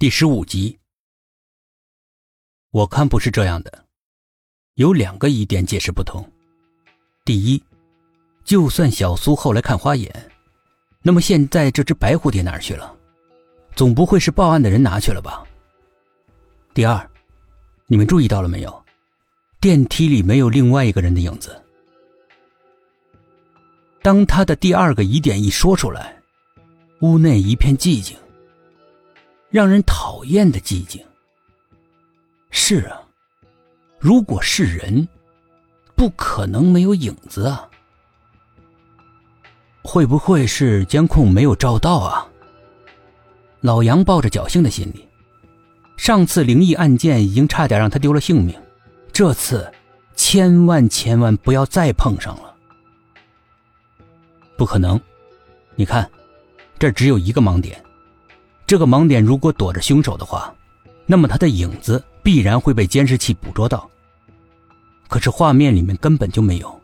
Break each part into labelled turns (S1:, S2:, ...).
S1: 第十五集，我看不是这样的，有两个疑点解释不通。第一，就算小苏后来看花眼，那么现在这只白蝴蝶哪儿去了？总不会是报案的人拿去了吧？第二，你们注意到了没有？电梯里没有另外一个人的影子。当他的第二个疑点一说出来，屋内一片寂静。让人讨厌的寂静。是啊，如果是人，不可能没有影子啊。会不会是监控没有照到啊？老杨抱着侥幸的心理，上次灵异案件已经差点让他丢了性命，这次千万千万不要再碰上了。不可能，你看，这只有一个盲点。这个盲点如果躲着凶手的话，那么他的影子必然会被监视器捕捉到。可是画面里面根本就没有。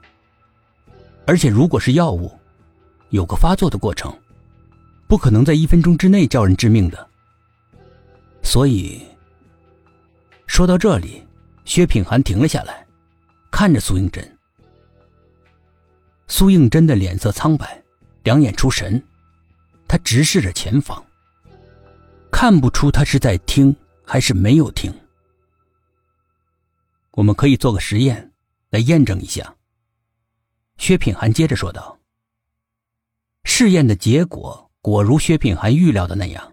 S1: 而且如果是药物，有个发作的过程，不可能在一分钟之内叫人致命的。所以，说到这里，薛品涵停了下来，看着苏应真。苏应真的脸色苍白，两眼出神，他直视着前方。看不出他是在听还是没有听。我们可以做个实验，来验证一下。薛品涵接着说道：“试验的结果果如薛品涵预料的那样，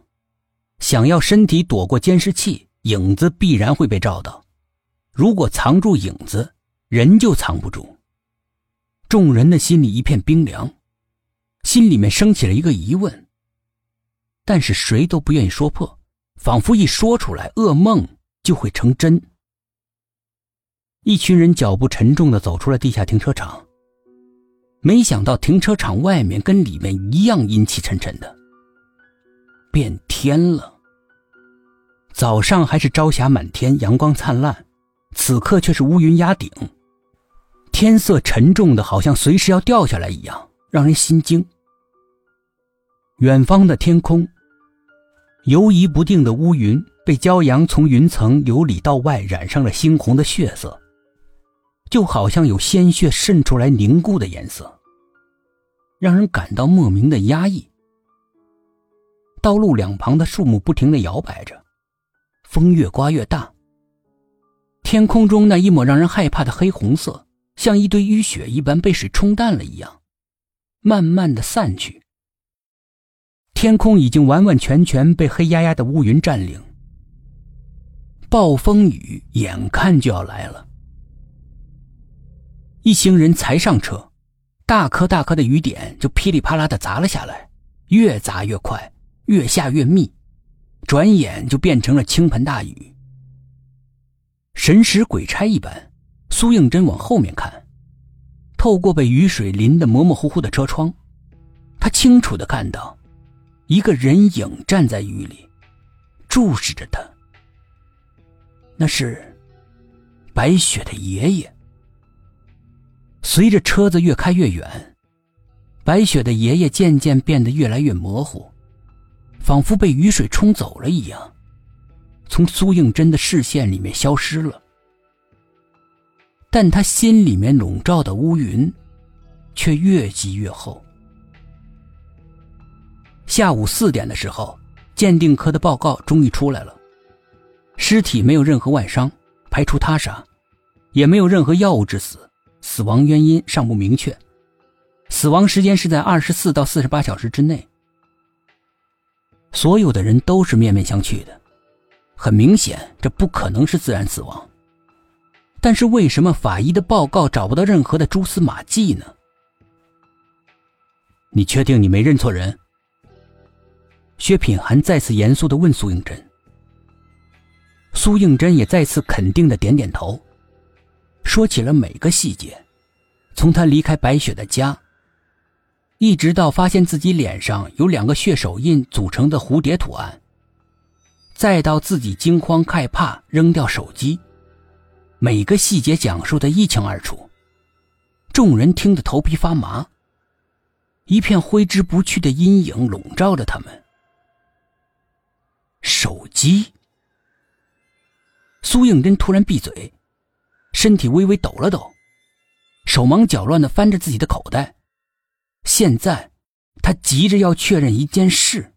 S1: 想要身体躲过监视器，影子必然会被照到；如果藏住影子，人就藏不住。”众人的心里一片冰凉，心里面升起了一个疑问。但是谁都不愿意说破，仿佛一说出来，噩梦就会成真。一群人脚步沉重的走出了地下停车场，没想到停车场外面跟里面一样阴气沉沉的。变天了。早上还是朝霞满天，阳光灿烂，此刻却是乌云压顶，天色沉重的好像随时要掉下来一样，让人心惊。远方的天空，游移不定的乌云被骄阳从云层由里到外染上了猩红的血色，就好像有鲜血渗出来凝固的颜色，让人感到莫名的压抑。道路两旁的树木不停的摇摆着，风越刮越大。天空中那一抹让人害怕的黑红色，像一堆淤血一般被水冲淡了一样，慢慢的散去。天空已经完完全全被黑压压的乌云占领，暴风雨眼看就要来了。一行人才上车，大颗大颗的雨点就噼里啪啦的砸了下来，越砸越快，越下越密，转眼就变成了倾盆大雨。神使鬼差一般，苏应真往后面看，透过被雨水淋得模模糊糊的车窗，他清楚的看到。一个人影站在雨里，注视着他。那是白雪的爷爷。随着车子越开越远，白雪的爷爷渐渐变得越来越模糊，仿佛被雨水冲走了一样，从苏应真的视线里面消失了。但他心里面笼罩的乌云，却越积越厚。下午四点的时候，鉴定科的报告终于出来了。尸体没有任何外伤，排除他杀，也没有任何药物致死，死亡原因尚不明确。死亡时间是在二十四到四十八小时之内。所有的人都是面面相觑的，很明显这不可能是自然死亡。但是为什么法医的报告找不到任何的蛛丝马迹呢？你确定你没认错人？薛品涵再次严肃的问苏应真，苏应真也再次肯定的点点头，说起了每个细节，从他离开白雪的家，一直到发现自己脸上有两个血手印组成的蝴蝶图案，再到自己惊慌害怕扔掉手机，每个细节讲述的一清二楚，众人听得头皮发麻，一片挥之不去的阴影笼罩着他们。手机。苏应真突然闭嘴，身体微微抖了抖，手忙脚乱的翻着自己的口袋。现在，他急着要确认一件事。